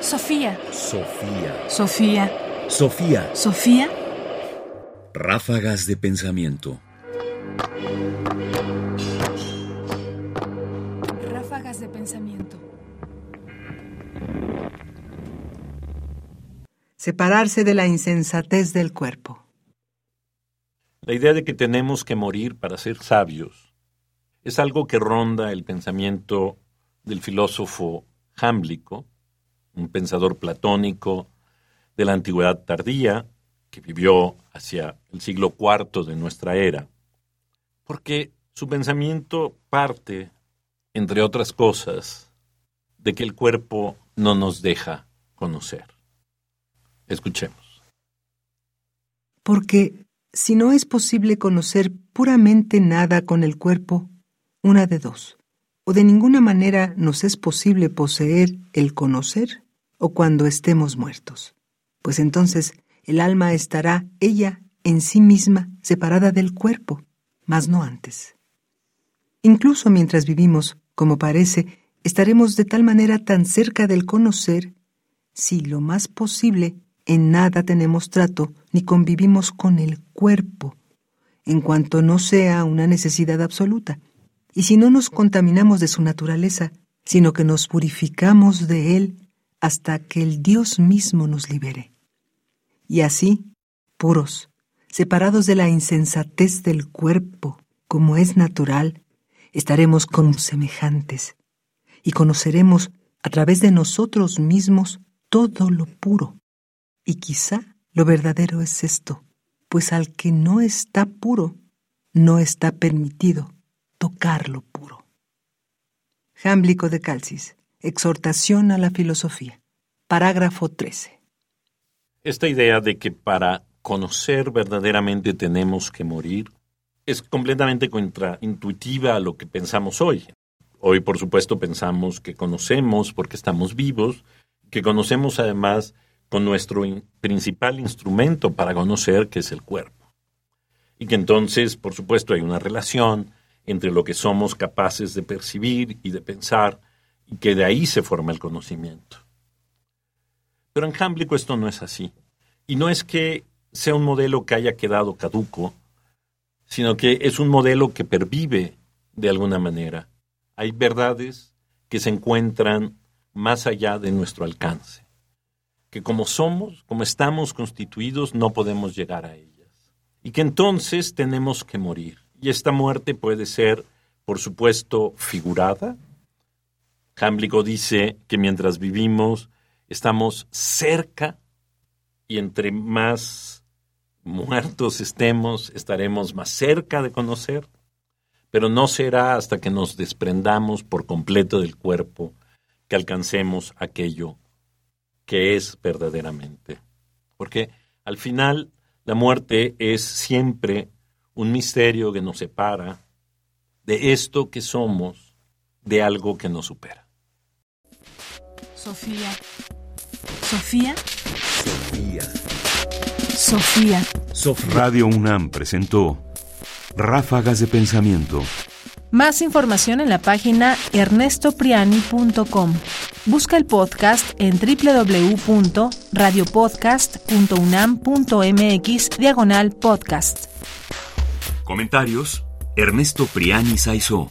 Sofía. Sofía. Sofía. Sofía. Sofía. Ráfagas de pensamiento. Ráfagas de pensamiento. Separarse de la insensatez del cuerpo. La idea de que tenemos que morir para ser sabios es algo que ronda el pensamiento del filósofo Jámblico, un pensador platónico de la antigüedad tardía, que vivió hacia el siglo IV de nuestra era, porque su pensamiento parte, entre otras cosas, de que el cuerpo no nos deja conocer. Escuchemos. Porque si no es posible conocer puramente nada con el cuerpo, una de dos, o de ninguna manera nos es posible poseer el conocer, o cuando estemos muertos, pues entonces el alma estará ella en sí misma separada del cuerpo, mas no antes. Incluso mientras vivimos, como parece, estaremos de tal manera tan cerca del conocer, si lo más posible en nada tenemos trato ni convivimos con el cuerpo, en cuanto no sea una necesidad absoluta, y si no nos contaminamos de su naturaleza, sino que nos purificamos de él hasta que el Dios mismo nos libere. Y así, puros, separados de la insensatez del cuerpo, como es natural, estaremos como semejantes y conoceremos a través de nosotros mismos todo lo puro. Y quizá lo verdadero es esto, pues al que no está puro, no está permitido tocar lo puro. Jámblico de Calcis. Exhortación a la filosofía. Parágrafo 13. Esta idea de que para conocer verdaderamente tenemos que morir es completamente contraintuitiva a lo que pensamos hoy. Hoy, por supuesto, pensamos que conocemos porque estamos vivos, que conocemos además con nuestro principal instrumento para conocer, que es el cuerpo. Y que entonces, por supuesto, hay una relación entre lo que somos capaces de percibir y de pensar y que de ahí se forma el conocimiento. Pero en Jámblico esto no es así. Y no es que sea un modelo que haya quedado caduco, sino que es un modelo que pervive de alguna manera. Hay verdades que se encuentran más allá de nuestro alcance, que como somos, como estamos constituidos, no podemos llegar a ellas. Y que entonces tenemos que morir. Y esta muerte puede ser, por supuesto, figurada, Jámblico dice que mientras vivimos estamos cerca y entre más muertos estemos, estaremos más cerca de conocer, pero no será hasta que nos desprendamos por completo del cuerpo que alcancemos aquello que es verdaderamente. Porque al final la muerte es siempre un misterio que nos separa de esto que somos, de algo que nos supera. Sofía. Sofía. Sofía. Sofía. Radio UNAM presentó Ráfagas de Pensamiento. Más información en la página ernestopriani.com. Busca el podcast en www.radiopodcast.unam.mx diagonal podcast. Comentarios: Ernesto Priani Saizó.